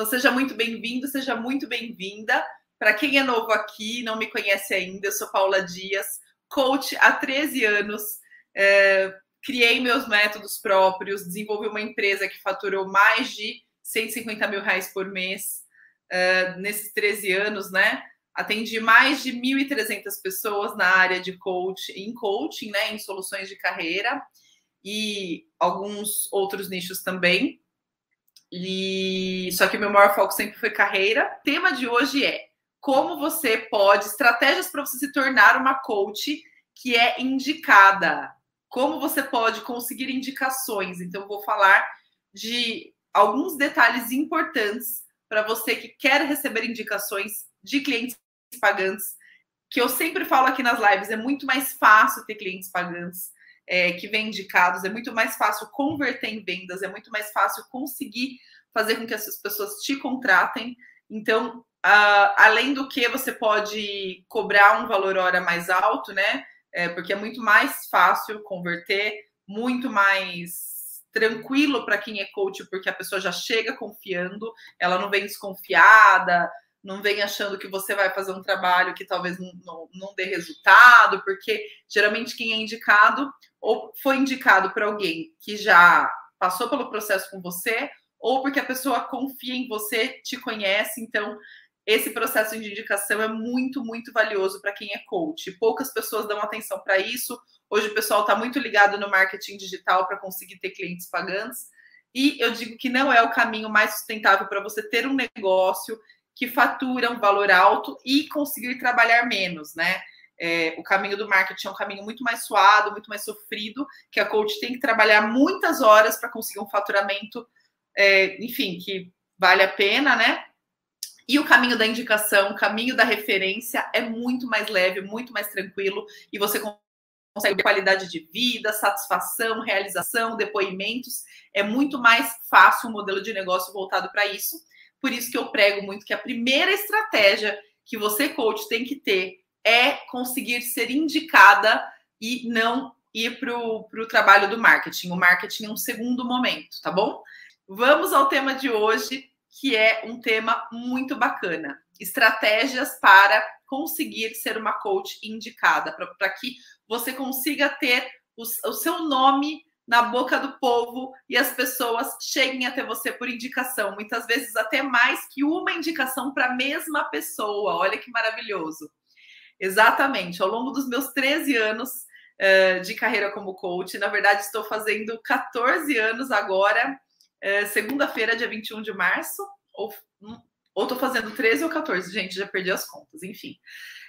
Então, seja muito bem-vindo, seja muito bem-vinda. Para quem é novo aqui, não me conhece ainda, eu sou Paula Dias, coach há 13 anos. É, criei meus métodos próprios, desenvolvi uma empresa que faturou mais de 150 mil reais por mês uh, nesses 13 anos, né? Atendi mais de 1.300 pessoas na área de coach, em coaching, né? Em soluções de carreira e alguns outros nichos também. E só que meu maior foco sempre foi carreira. O tema de hoje é como você pode estratégias para você se tornar uma coach que é indicada. Como você pode conseguir indicações. Então, vou falar de alguns detalhes importantes para você que quer receber indicações de clientes pagantes, que eu sempre falo aqui nas lives, é muito mais fácil ter clientes pagantes é, que vêm indicados, é muito mais fácil converter em vendas, é muito mais fácil conseguir fazer com que essas pessoas te contratem. Então, uh, além do que você pode cobrar um valor hora mais alto, né? É, porque é muito mais fácil converter, muito mais tranquilo para quem é coach, porque a pessoa já chega confiando, ela não vem desconfiada, não vem achando que você vai fazer um trabalho que talvez não, não, não dê resultado, porque geralmente quem é indicado ou foi indicado para alguém que já passou pelo processo com você, ou porque a pessoa confia em você, te conhece, então esse processo de indicação é muito, muito valioso para quem é coach. Poucas pessoas dão atenção para isso. Hoje o pessoal está muito ligado no marketing digital para conseguir ter clientes pagantes. E eu digo que não é o caminho mais sustentável para você ter um negócio que fatura um valor alto e conseguir trabalhar menos, né? É, o caminho do marketing é um caminho muito mais suado, muito mais sofrido, que a coach tem que trabalhar muitas horas para conseguir um faturamento, é, enfim, que vale a pena, né? E o caminho da indicação, o caminho da referência é muito mais leve, muito mais tranquilo, e você consegue qualidade de vida, satisfação, realização, depoimentos. É muito mais fácil o um modelo de negócio voltado para isso. Por isso que eu prego muito que a primeira estratégia que você, coach, tem que ter é conseguir ser indicada e não ir para o trabalho do marketing. O marketing é um segundo momento, tá bom? Vamos ao tema de hoje, que é um tema muito bacana: estratégias para conseguir ser uma coach indicada, para que você consiga ter o, o seu nome na boca do povo e as pessoas cheguem até você por indicação, muitas vezes até mais que uma indicação para a mesma pessoa. Olha que maravilhoso. Exatamente. Ao longo dos meus 13 anos uh, de carreira como coach, na verdade, estou fazendo 14 anos agora, uh, segunda-feira, dia 21 de março, ou hum, ou estou fazendo 13 ou 14, gente, já perdi as contas, enfim.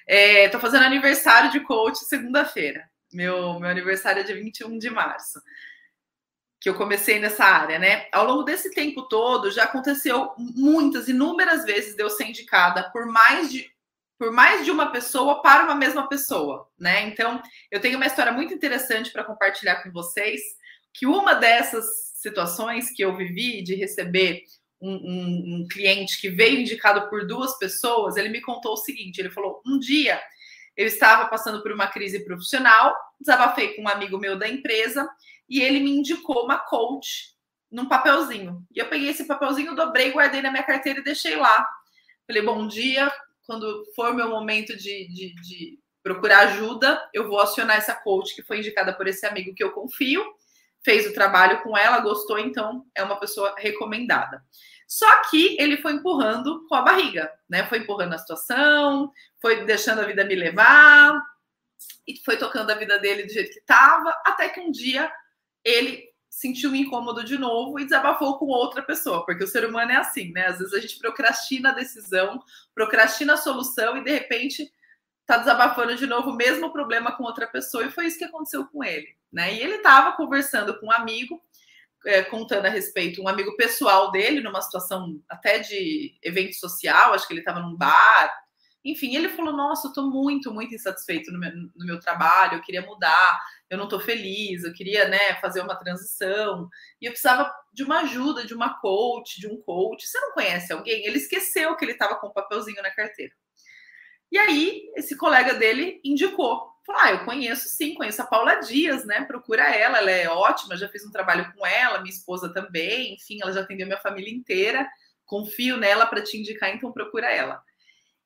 É, fazendo aniversário de coach segunda-feira. Meu, meu aniversário é dia 21 de março que eu comecei nessa área, né? Ao longo desse tempo todo, já aconteceu muitas, inúmeras vezes de eu ser indicada por mais de por mais de uma pessoa para uma mesma pessoa, né? Então, eu tenho uma história muito interessante para compartilhar com vocês, que uma dessas situações que eu vivi de receber um, um, um cliente que veio indicado por duas pessoas, ele me contou o seguinte: ele falou, um dia eu estava passando por uma crise profissional, desabafei com um amigo meu da empresa e ele me indicou uma coach num papelzinho. E eu peguei esse papelzinho, dobrei, guardei na minha carteira e deixei lá. Falei, bom dia, quando for meu momento de, de, de procurar ajuda, eu vou acionar essa coach que foi indicada por esse amigo que eu confio. Fez o trabalho com ela, gostou, então é uma pessoa recomendada. Só que ele foi empurrando com a barriga, né? Foi empurrando a situação, foi deixando a vida me levar, e foi tocando a vida dele do jeito que estava, até que um dia ele sentiu um incômodo de novo e desabafou com outra pessoa, porque o ser humano é assim, né? Às vezes a gente procrastina a decisão, procrastina a solução e de repente tá desabafando de novo o mesmo problema com outra pessoa e foi isso que aconteceu com ele, né? E ele estava conversando com um amigo, é, contando a respeito, um amigo pessoal dele, numa situação até de evento social, acho que ele estava num bar, enfim, ele falou: Nossa, eu estou muito, muito insatisfeito no meu, no meu, trabalho, eu queria mudar, eu não estou feliz, eu queria né, fazer uma transição, e eu precisava de uma ajuda, de uma coach, de um coach. Você não conhece alguém? Ele esqueceu que ele estava com um papelzinho na carteira. E aí, esse colega dele indicou. Falou: Ah, eu conheço sim, conheço a Paula Dias, né? Procura ela, ela é ótima, já fiz um trabalho com ela, minha esposa também, enfim, ela já atendeu minha família inteira confio nela para te indicar, então procura ela.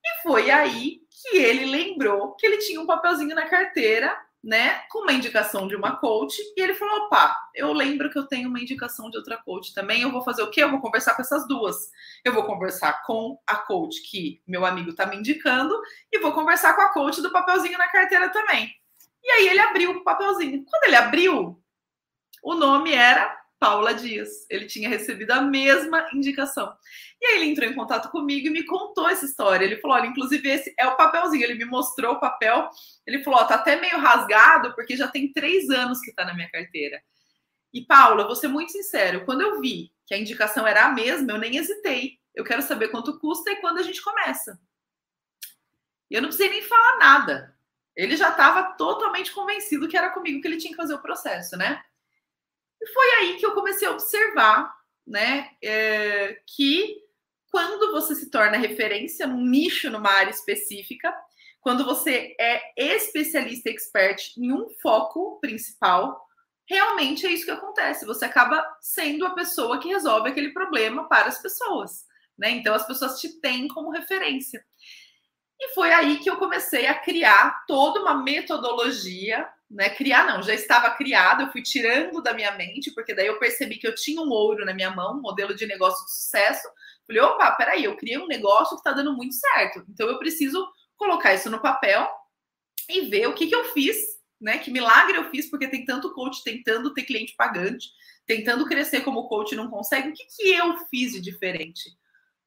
E foi aí que ele lembrou que ele tinha um papelzinho na carteira, né, com uma indicação de uma coach, e ele falou: opa, eu lembro que eu tenho uma indicação de outra coach também, eu vou fazer o quê? Eu vou conversar com essas duas. Eu vou conversar com a coach que meu amigo está me indicando, e vou conversar com a coach do papelzinho na carteira também. E aí ele abriu o papelzinho. Quando ele abriu, o nome era Paula Dias. Ele tinha recebido a mesma indicação. E aí ele entrou em contato comigo e me contou essa história. Ele falou: olha, inclusive esse é o papelzinho. Ele me mostrou o papel. Ele falou: ó, tá até meio rasgado, porque já tem três anos que tá na minha carteira. E, Paula, vou ser muito sincero, quando eu vi que a indicação era a mesma, eu nem hesitei. Eu quero saber quanto custa e quando a gente começa. E eu não precisei nem falar nada. Ele já estava totalmente convencido que era comigo que ele tinha que fazer o processo, né? E foi aí que eu comecei a observar, né, é, que quando você se torna referência num nicho, numa área específica, quando você é especialista, expert em um foco principal, realmente é isso que acontece. Você acaba sendo a pessoa que resolve aquele problema para as pessoas, né? Então as pessoas te têm como referência. E foi aí que eu comecei a criar toda uma metodologia né? Criar não, já estava criado, eu fui tirando da minha mente, porque daí eu percebi que eu tinha um ouro na minha mão, um modelo de negócio de sucesso. Falei, opa, peraí, eu criei um negócio que está dando muito certo. Então eu preciso colocar isso no papel e ver o que, que eu fiz, né? Que milagre eu fiz, porque tem tanto coach tentando ter cliente pagante, tentando crescer como coach não consegue. O que, que eu fiz de diferente?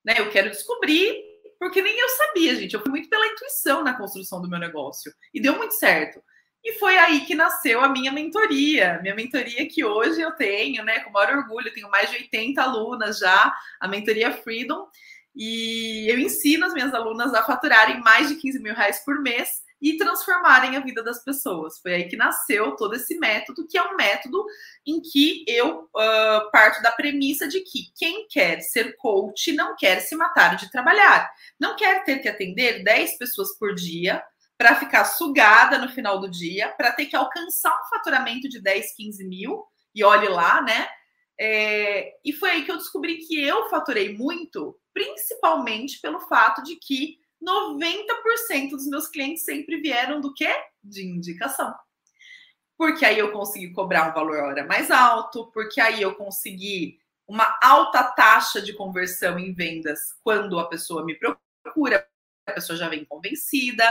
Né? Eu quero descobrir, porque nem eu sabia, gente. Eu fui muito pela intuição na construção do meu negócio. E deu muito certo. E foi aí que nasceu a minha mentoria. Minha mentoria que hoje eu tenho, né, com maior orgulho, tenho mais de 80 alunas já, a mentoria Freedom. E eu ensino as minhas alunas a faturarem mais de 15 mil reais por mês e transformarem a vida das pessoas. Foi aí que nasceu todo esse método, que é um método em que eu uh, parto da premissa de que quem quer ser coach não quer se matar de trabalhar, não quer ter que atender 10 pessoas por dia para ficar sugada no final do dia, para ter que alcançar um faturamento de 10, 15 mil, e olhe lá, né? É, e foi aí que eu descobri que eu faturei muito, principalmente pelo fato de que 90% dos meus clientes sempre vieram do quê? De indicação. Porque aí eu consegui cobrar um valor hora mais alto, porque aí eu consegui uma alta taxa de conversão em vendas quando a pessoa me procura, a pessoa já vem convencida.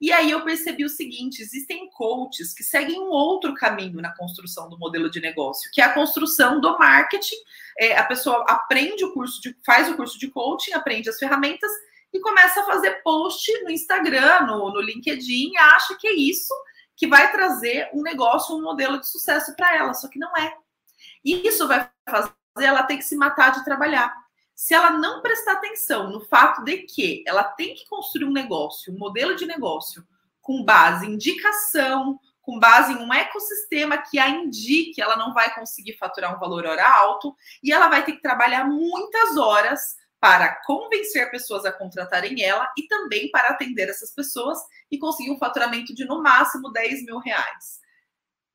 E aí eu percebi o seguinte: existem coaches que seguem um outro caminho na construção do modelo de negócio, que é a construção do marketing. É, a pessoa aprende o curso de, faz o curso de coaching, aprende as ferramentas e começa a fazer post no Instagram, no, no LinkedIn, e acha que é isso que vai trazer um negócio, um modelo de sucesso para ela, só que não é. E isso vai fazer ela ter que se matar de trabalhar se ela não prestar atenção no fato de que ela tem que construir um negócio, um modelo de negócio, com base em indicação, com base em um ecossistema que a indique, ela não vai conseguir faturar um valor hora alto e ela vai ter que trabalhar muitas horas para convencer pessoas a contratarem ela e também para atender essas pessoas e conseguir um faturamento de no máximo 10 mil reais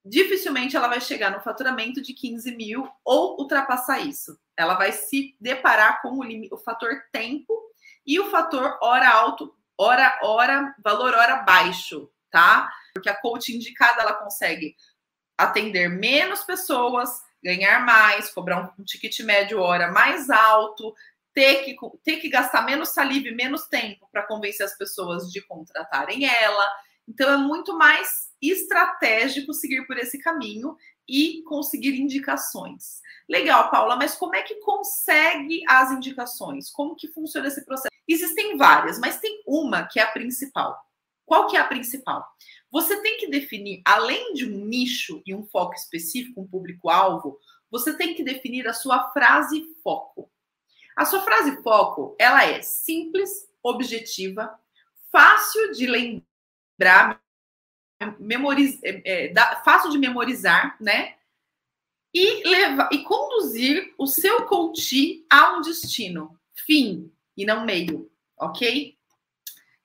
dificilmente ela vai chegar no faturamento de 15 mil ou ultrapassar isso. Ela vai se deparar com o, o fator tempo e o fator hora alto, hora, hora, valor hora baixo, tá? Porque a coach indicada ela consegue atender menos pessoas, ganhar mais, cobrar um ticket médio hora mais alto, ter que, ter que gastar menos saliva e menos tempo para convencer as pessoas de contratarem ela. Então é muito mais estratégico seguir por esse caminho e conseguir indicações. Legal, Paula, mas como é que consegue as indicações? Como que funciona esse processo? Existem várias, mas tem uma que é a principal. Qual que é a principal? Você tem que definir, além de um nicho e um foco específico, um público-alvo, você tem que definir a sua frase foco. A sua frase foco, ela é simples, objetiva, fácil de lembrar, memoriz, é, é, fácil de memorizar, né? E, levar, e conduzir o seu coach a um destino, fim e não meio, ok?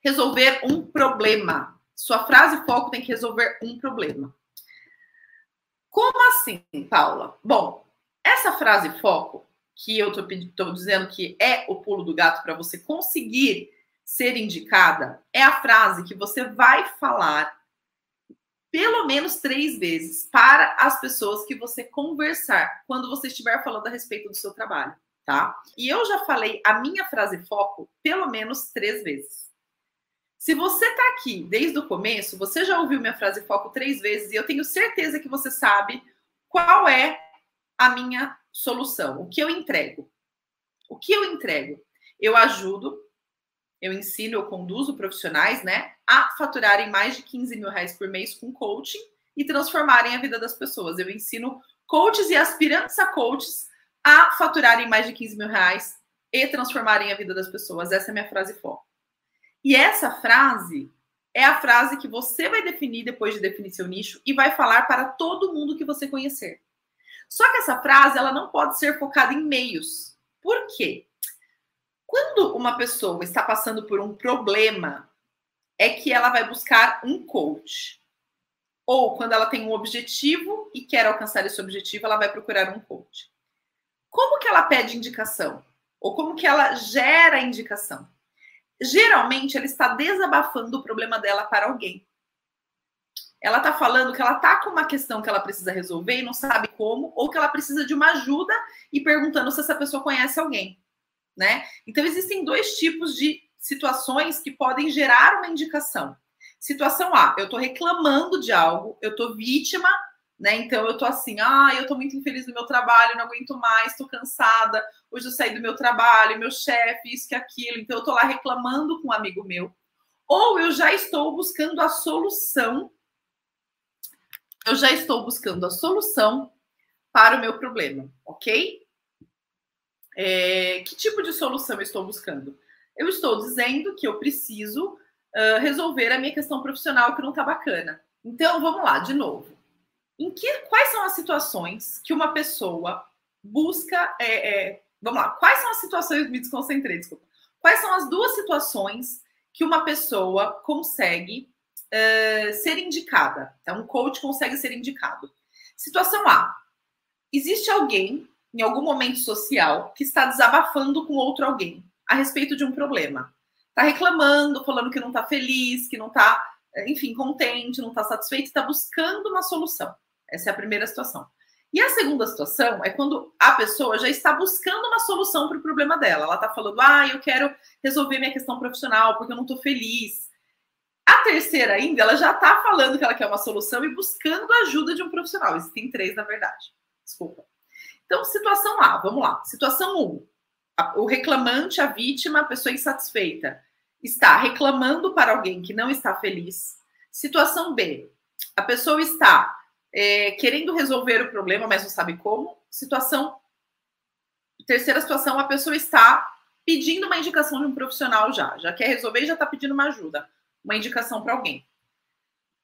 Resolver um problema. Sua frase foco tem que resolver um problema. Como assim, Paula? Bom, essa frase foco, que eu estou dizendo que é o pulo do gato para você conseguir ser indicada, é a frase que você vai falar pelo menos três vezes para as pessoas que você conversar quando você estiver falando a respeito do seu trabalho, tá? E eu já falei a minha frase foco pelo menos três vezes. Se você está aqui desde o começo, você já ouviu minha frase foco três vezes e eu tenho certeza que você sabe qual é a minha solução, o que eu entrego. O que eu entrego? Eu ajudo, eu ensino, eu conduzo profissionais, né, a faturarem mais de 15 mil reais por mês com coaching e transformarem a vida das pessoas. Eu ensino coaches e aspirantes a coaches a faturarem mais de 15 mil reais e transformarem a vida das pessoas. Essa é a minha frase foco. E essa frase é a frase que você vai definir depois de definir seu nicho e vai falar para todo mundo que você conhecer. Só que essa frase ela não pode ser focada em meios. Por quê? Quando uma pessoa está passando por um problema, é que ela vai buscar um coach. Ou quando ela tem um objetivo e quer alcançar esse objetivo, ela vai procurar um coach. Como que ela pede indicação? Ou como que ela gera indicação? geralmente ela está desabafando o problema dela para alguém. Ela está falando que ela está com uma questão que ela precisa resolver e não sabe como, ou que ela precisa de uma ajuda e perguntando se essa pessoa conhece alguém, né? Então existem dois tipos de situações que podem gerar uma indicação. Situação A, eu estou reclamando de algo, eu estou vítima né? Então eu tô assim, ah, eu tô muito infeliz no meu trabalho, não aguento mais, tô cansada. Hoje eu saí do meu trabalho, meu chefe, isso que aquilo. Então eu tô lá reclamando com um amigo meu. Ou eu já estou buscando a solução. Eu já estou buscando a solução para o meu problema, ok? É, que tipo de solução eu estou buscando? Eu estou dizendo que eu preciso uh, resolver a minha questão profissional que não tá bacana. Então, vamos lá, de novo em que, quais são as situações que uma pessoa busca. É, é, vamos lá, quais são as situações. Me desconcentrei, desculpa. Quais são as duas situações que uma pessoa consegue é, ser indicada? Então, um coach consegue ser indicado. Situação A: existe alguém em algum momento social que está desabafando com outro alguém a respeito de um problema. Está reclamando, falando que não está feliz, que não está, enfim, contente, não está satisfeito, está buscando uma solução. Essa é a primeira situação. E a segunda situação é quando a pessoa já está buscando uma solução para o problema dela. Ela está falando, ah, eu quero resolver minha questão profissional porque eu não estou feliz. A terceira ainda, ela já está falando que ela quer uma solução e buscando a ajuda de um profissional. Existem três, na verdade. Desculpa. Então, situação A, vamos lá. Situação 1. Um, o reclamante, a vítima, a pessoa insatisfeita, está reclamando para alguém que não está feliz. Situação B. A pessoa está é, querendo resolver o problema, mas não sabe como. Situação. Terceira situação, a pessoa está pedindo uma indicação de um profissional já, já quer resolver e já está pedindo uma ajuda, uma indicação para alguém.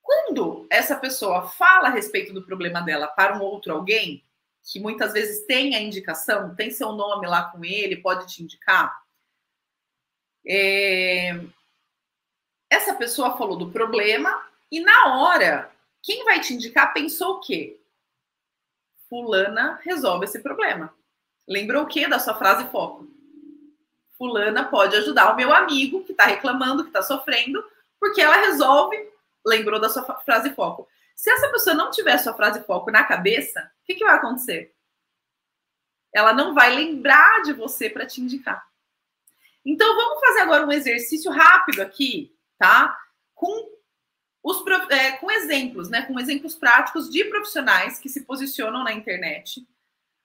Quando essa pessoa fala a respeito do problema dela para um outro alguém, que muitas vezes tem a indicação, tem seu nome lá com ele, pode te indicar, é... essa pessoa falou do problema e na hora quem vai te indicar pensou o quê? Fulana resolve esse problema. Lembrou o quê da sua frase foco? Fulana pode ajudar o meu amigo que está reclamando, que está sofrendo, porque ela resolve. Lembrou da sua frase foco. Se essa pessoa não tiver sua frase foco na cabeça, o que, que vai acontecer? Ela não vai lembrar de você para te indicar. Então vamos fazer agora um exercício rápido aqui, tá? Com os, é, com exemplos, né, com exemplos práticos de profissionais que se posicionam na internet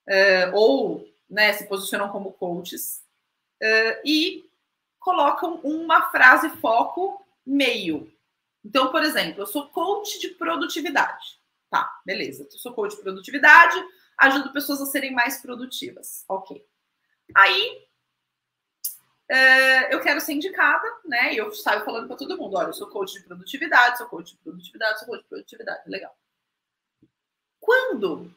é, ou né, se posicionam como coaches é, e colocam uma frase foco meio. Então, por exemplo, eu sou coach de produtividade. Tá, beleza. Eu sou coach de produtividade, ajudo pessoas a serem mais produtivas. Ok. Aí é, eu quero ser indicada, né? E eu saio falando para todo mundo: olha, eu sou coach de produtividade, sou coach de produtividade, sou coach de produtividade. Legal. Quando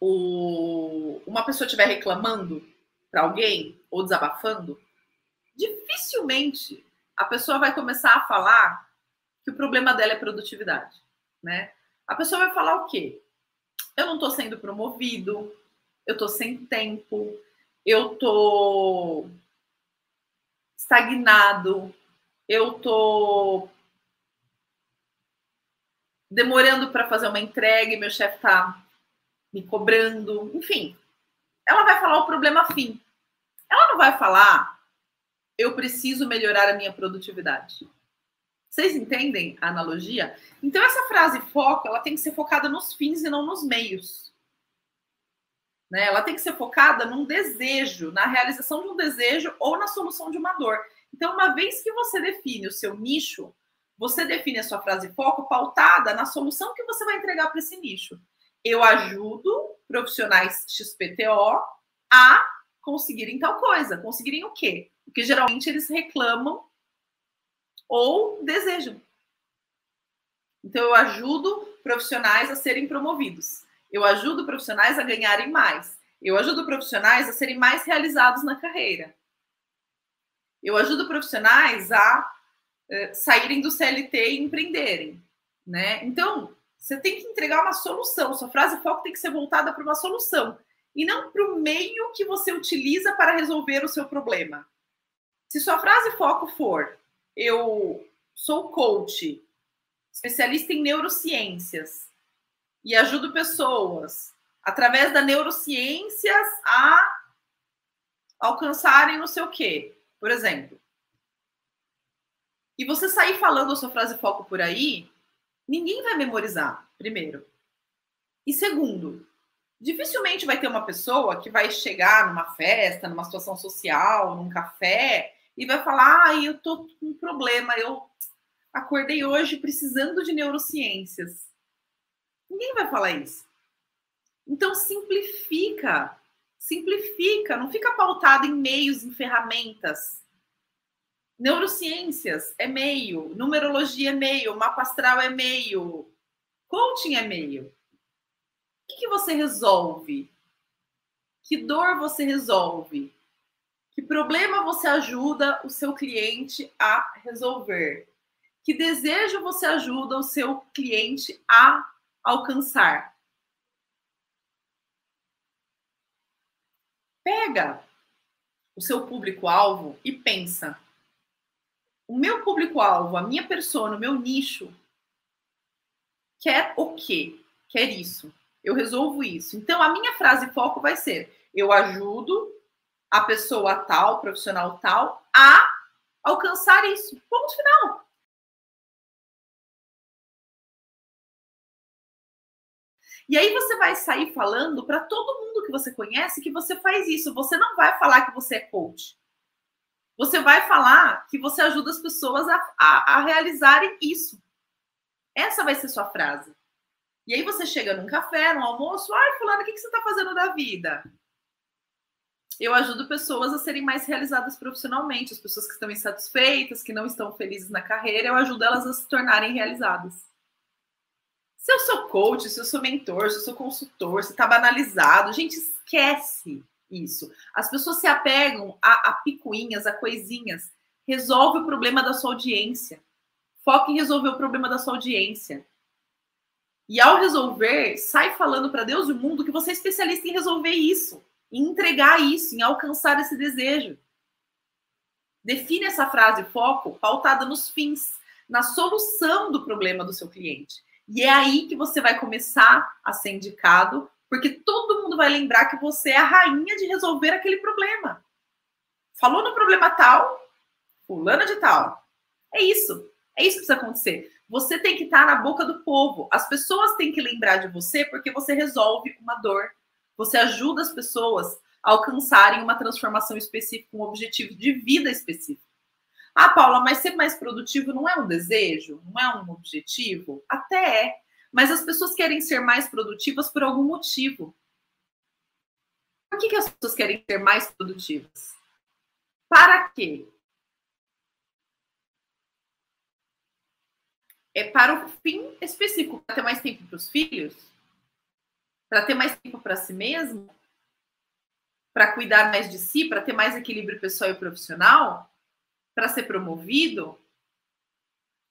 o, uma pessoa estiver reclamando para alguém ou desabafando, dificilmente a pessoa vai começar a falar que o problema dela é produtividade, né? A pessoa vai falar o quê? Eu não estou sendo promovido, eu tô sem tempo, eu tô estagnado, eu tô demorando para fazer uma entrega meu chefe tá me cobrando, enfim. Ela vai falar o problema fim. Ela não vai falar eu preciso melhorar a minha produtividade. Vocês entendem a analogia? Então essa frase foco, ela tem que ser focada nos fins e não nos meios. Né? Ela tem que ser focada num desejo, na realização de um desejo ou na solução de uma dor. Então, uma vez que você define o seu nicho, você define a sua frase foco pautada na solução que você vai entregar para esse nicho. Eu ajudo profissionais XPTO a conseguirem tal coisa. Conseguirem o quê? Porque geralmente eles reclamam ou desejam. Então, eu ajudo profissionais a serem promovidos. Eu ajudo profissionais a ganharem mais. Eu ajudo profissionais a serem mais realizados na carreira. Eu ajudo profissionais a uh, saírem do CLT e empreenderem. Né? Então, você tem que entregar uma solução. Sua frase foco tem que ser voltada para uma solução e não para o meio que você utiliza para resolver o seu problema. Se sua frase foco for eu sou coach, especialista em neurociências e ajudo pessoas através da neurociências a alcançarem não sei o quê, por exemplo. E você sair falando a sua frase foco por aí, ninguém vai memorizar, primeiro. E segundo, dificilmente vai ter uma pessoa que vai chegar numa festa, numa situação social, num café, e vai falar: ah, eu tô com um problema, eu acordei hoje precisando de neurociências. Ninguém vai falar isso. Então simplifica, simplifica, não fica pautado em meios, em ferramentas. Neurociências é meio, numerologia é meio, mapa astral é meio, coaching é meio. O que, que você resolve? Que dor você resolve? Problema você ajuda o seu cliente a resolver? Que desejo você ajuda o seu cliente a alcançar? Pega o seu público-alvo e pensa: o meu público-alvo, a minha pessoa, o meu nicho, quer o quê? Quer isso. Eu resolvo isso. Então, a minha frase foco vai ser: eu ajudo a pessoa tal, profissional tal, a alcançar isso. Ponto final. E aí você vai sair falando para todo mundo que você conhece que você faz isso. Você não vai falar que você é coach. Você vai falar que você ajuda as pessoas a, a, a realizarem isso. Essa vai ser sua frase. E aí você chega num café, num almoço, ai, fulano, o que, que você está fazendo da vida? Eu ajudo pessoas a serem mais realizadas profissionalmente, as pessoas que estão insatisfeitas, que não estão felizes na carreira, eu ajudo elas a se tornarem realizadas. Se eu sou coach, se eu sou mentor, se eu sou consultor, se está banalizado, gente, esquece isso. As pessoas se apegam a, a picuinhas, a coisinhas. Resolve o problema da sua audiência. Foque em resolver o problema da sua audiência. E ao resolver, sai falando para Deus e o mundo que você é especialista em resolver isso em entregar isso, em alcançar esse desejo. Define essa frase foco pautada nos fins, na solução do problema do seu cliente. E é aí que você vai começar a ser indicado, porque todo mundo vai lembrar que você é a rainha de resolver aquele problema. Falou no problema tal, fulana de tal. É isso. É isso que precisa acontecer. Você tem que estar na boca do povo. As pessoas têm que lembrar de você porque você resolve uma dor você ajuda as pessoas a alcançarem uma transformação específica, um objetivo de vida específico. Ah, Paula, mas ser mais produtivo não é um desejo? Não é um objetivo? Até é. Mas as pessoas querem ser mais produtivas por algum motivo. Por que, que as pessoas querem ser mais produtivas? Para quê? É para o fim específico, para ter mais tempo para os filhos? Para ter mais tempo para si mesmo, para cuidar mais de si, para ter mais equilíbrio pessoal e profissional, para ser promovido?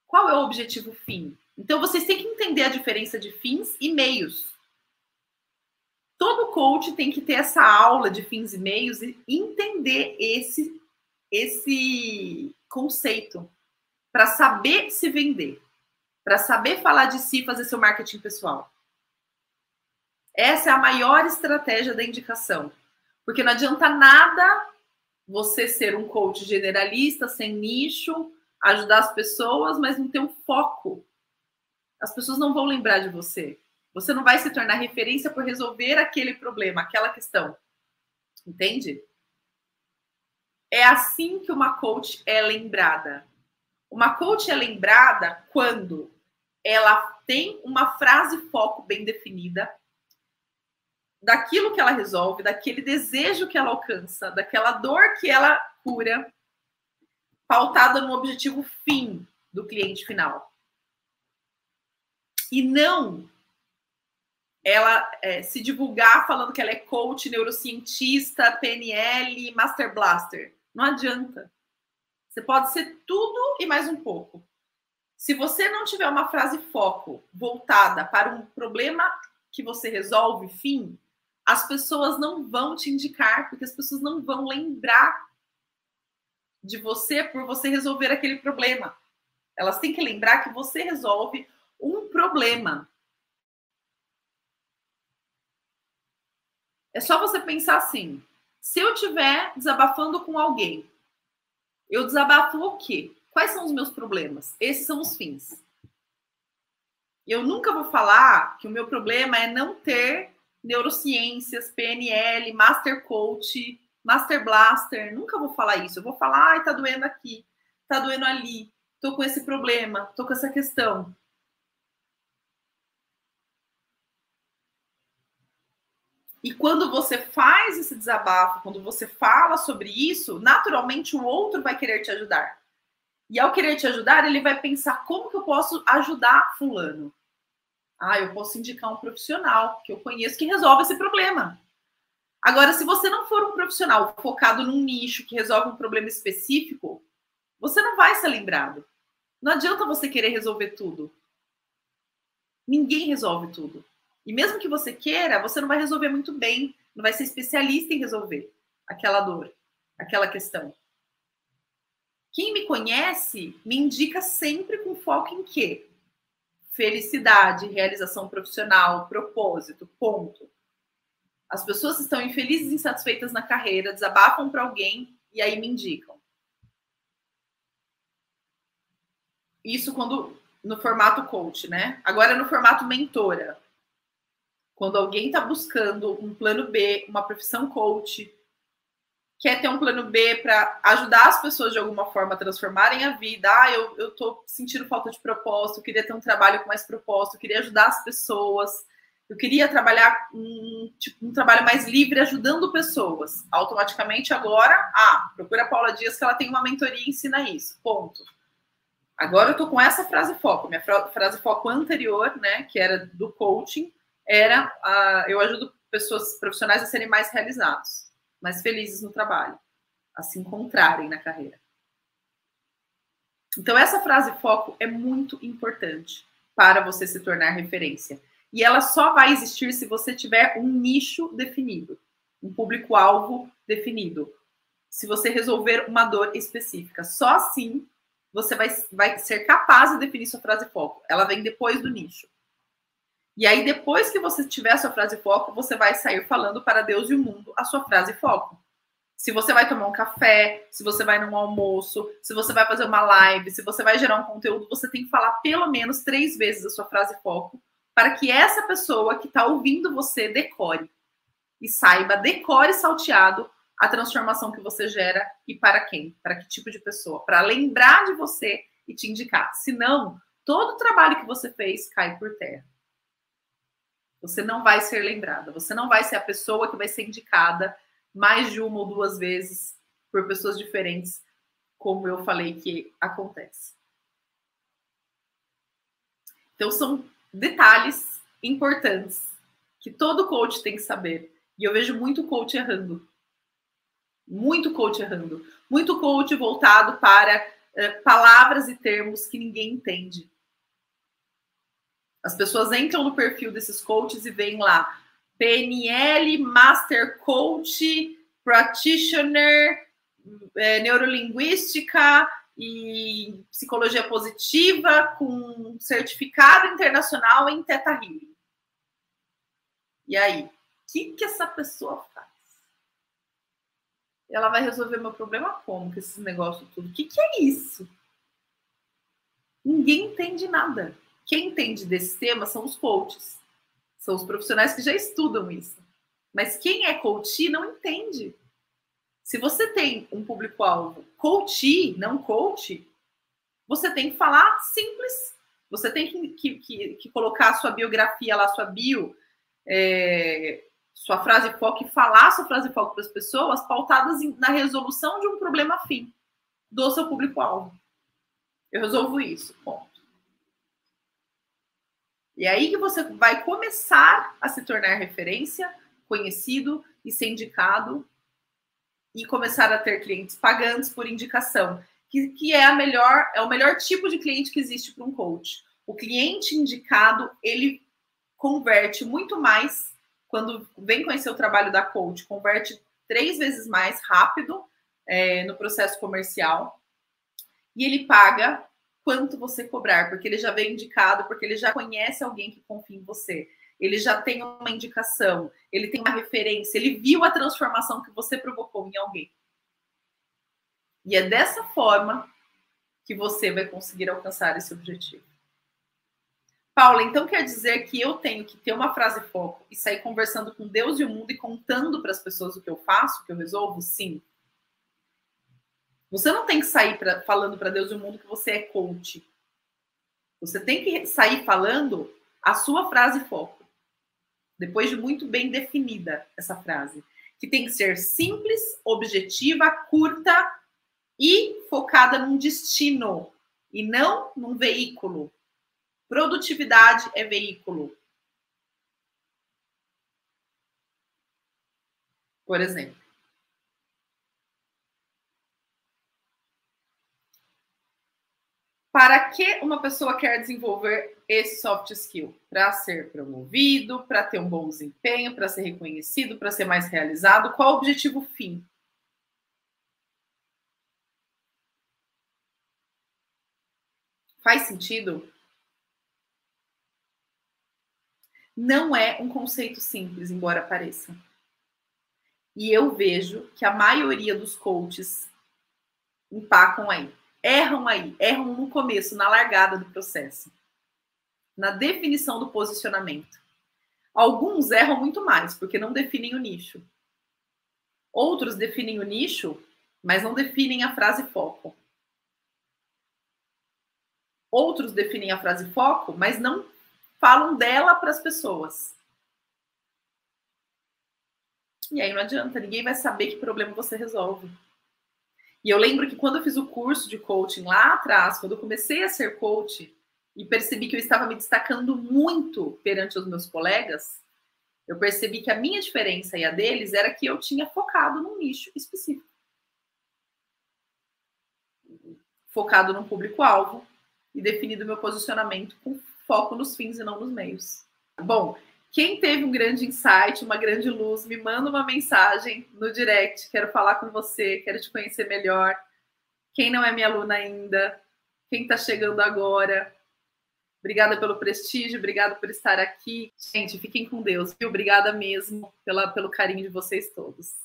Qual é o objetivo fim? Então vocês têm que entender a diferença de fins e meios. Todo coach tem que ter essa aula de fins e meios e entender esse esse conceito para saber se vender, para saber falar de si, fazer seu marketing pessoal. Essa é a maior estratégia da indicação. Porque não adianta nada você ser um coach generalista, sem nicho, ajudar as pessoas, mas não ter um foco. As pessoas não vão lembrar de você. Você não vai se tornar referência por resolver aquele problema, aquela questão. Entende? É assim que uma coach é lembrada. Uma coach é lembrada quando ela tem uma frase foco bem definida, daquilo que ela resolve, daquele desejo que ela alcança, daquela dor que ela cura, pautada no objetivo fim do cliente final. E não ela é, se divulgar falando que ela é coach, neurocientista, PNL, Master Blaster. Não adianta. Você pode ser tudo e mais um pouco. Se você não tiver uma frase foco voltada para um problema que você resolve, fim, as pessoas não vão te indicar, porque as pessoas não vão lembrar de você por você resolver aquele problema. Elas têm que lembrar que você resolve um problema. É só você pensar assim: se eu estiver desabafando com alguém, eu desabafo o quê? Quais são os meus problemas? Esses são os fins. Eu nunca vou falar que o meu problema é não ter neurociências, PNL, Master Coach, Master Blaster. Nunca vou falar isso. Eu vou falar, ai, tá doendo aqui, tá doendo ali, tô com esse problema, tô com essa questão. E quando você faz esse desabafo, quando você fala sobre isso, naturalmente o outro vai querer te ajudar. E ao querer te ajudar, ele vai pensar como que eu posso ajudar fulano. Ah, eu posso indicar um profissional que eu conheço que resolve esse problema. Agora, se você não for um profissional focado num nicho que resolve um problema específico, você não vai ser lembrado. Não adianta você querer resolver tudo. Ninguém resolve tudo. E mesmo que você queira, você não vai resolver muito bem, não vai ser especialista em resolver aquela dor, aquela questão. Quem me conhece me indica sempre com foco em quê? Felicidade, realização profissional, propósito, ponto. As pessoas estão infelizes insatisfeitas na carreira, desabafam para alguém e aí me indicam. Isso quando no formato coach, né? Agora no formato mentora. Quando alguém está buscando um plano B, uma profissão coach, quer ter um plano B para ajudar as pessoas de alguma forma a transformarem a vida. Ah, eu, tô sentindo falta de propósito, queria ter um trabalho com mais propósito, queria ajudar as pessoas, eu queria trabalhar um, tipo, um trabalho mais livre ajudando pessoas. Automaticamente agora, ah, procura a Paula Dias que ela tem uma mentoria e ensina isso. Ponto. Agora eu tô com essa frase foco. Minha frase foco anterior, né, que era do coaching, era uh, eu ajudo pessoas profissionais a serem mais realizados mais felizes no trabalho, a se encontrarem na carreira. Então, essa frase foco é muito importante para você se tornar referência. E ela só vai existir se você tiver um nicho definido, um público-alvo definido. Se você resolver uma dor específica. Só assim você vai, vai ser capaz de definir sua frase foco. Ela vem depois do nicho. E aí, depois que você tiver a sua frase foco, você vai sair falando para Deus e o mundo a sua frase foco. Se você vai tomar um café, se você vai num almoço, se você vai fazer uma live, se você vai gerar um conteúdo, você tem que falar pelo menos três vezes a sua frase foco para que essa pessoa que está ouvindo você decore e saiba, decore salteado a transformação que você gera e para quem, para que tipo de pessoa, para lembrar de você e te indicar. Senão, todo o trabalho que você fez cai por terra. Você não vai ser lembrada, você não vai ser a pessoa que vai ser indicada mais de uma ou duas vezes por pessoas diferentes, como eu falei que acontece. Então, são detalhes importantes que todo coach tem que saber. E eu vejo muito coach errando. Muito coach errando. Muito coach voltado para uh, palavras e termos que ninguém entende. As pessoas entram no perfil desses coaches e veem lá PNL, Master Coach, Practitioner, é, Neurolinguística e Psicologia Positiva, com certificado internacional em Teta Healing. E aí, o que, que essa pessoa faz? Ela vai resolver meu problema como? Com esses negócios tudo? O que, que é isso? Ninguém entende nada. Quem entende desse tema são os coaches. São os profissionais que já estudam isso. Mas quem é coach não entende. Se você tem um público-alvo coach, não coach, você tem que falar simples. Você tem que, que, que, que colocar a sua biografia lá, sua bio, é, sua frase foco e falar sua frase foco para as pessoas pautadas na resolução de um problema fim do seu público-alvo. Eu resolvo isso, ponto. E é aí que você vai começar a se tornar referência, conhecido e ser indicado e começar a ter clientes pagantes por indicação, que, que é a melhor, é o melhor tipo de cliente que existe para um coach. O cliente indicado, ele converte muito mais quando vem conhecer o trabalho da coach, converte três vezes mais rápido é, no processo comercial e ele paga quanto você cobrar, porque ele já veio indicado, porque ele já conhece alguém que confia em você, ele já tem uma indicação, ele tem uma referência, ele viu a transformação que você provocou em alguém. E é dessa forma que você vai conseguir alcançar esse objetivo. Paula, então quer dizer que eu tenho que ter uma frase foco e sair conversando com Deus e o mundo e contando para as pessoas o que eu faço, o que eu resolvo? Sim. Você não tem que sair pra, falando para Deus e o mundo que você é coach. Você tem que sair falando a sua frase foco. Depois de muito bem definida essa frase, que tem que ser simples, objetiva, curta e focada num destino e não num veículo. Produtividade é veículo. Por exemplo, Para que uma pessoa quer desenvolver esse soft skill? Para ser promovido, para ter um bom desempenho, para ser reconhecido, para ser mais realizado? Qual o objetivo fim? Faz sentido? Não é um conceito simples, embora pareça. E eu vejo que a maioria dos coaches empacam aí erram aí, erram no começo, na largada do processo, na definição do posicionamento. Alguns erram muito mais, porque não definem o nicho. Outros definem o nicho, mas não definem a frase foco. Outros definem a frase foco, mas não falam dela para as pessoas. E aí não adianta, ninguém vai saber que problema você resolve. E eu lembro que quando eu fiz o curso de coaching lá atrás, quando eu comecei a ser coach e percebi que eu estava me destacando muito perante os meus colegas, eu percebi que a minha diferença e a deles era que eu tinha focado num nicho específico. Focado num público-alvo e definido meu posicionamento com foco nos fins e não nos meios. Bom, quem teve um grande insight, uma grande luz, me manda uma mensagem no direct. Quero falar com você, quero te conhecer melhor. Quem não é minha aluna ainda, quem está chegando agora. Obrigada pelo prestígio, obrigada por estar aqui. Gente, fiquem com Deus. Obrigada mesmo pela, pelo carinho de vocês todos.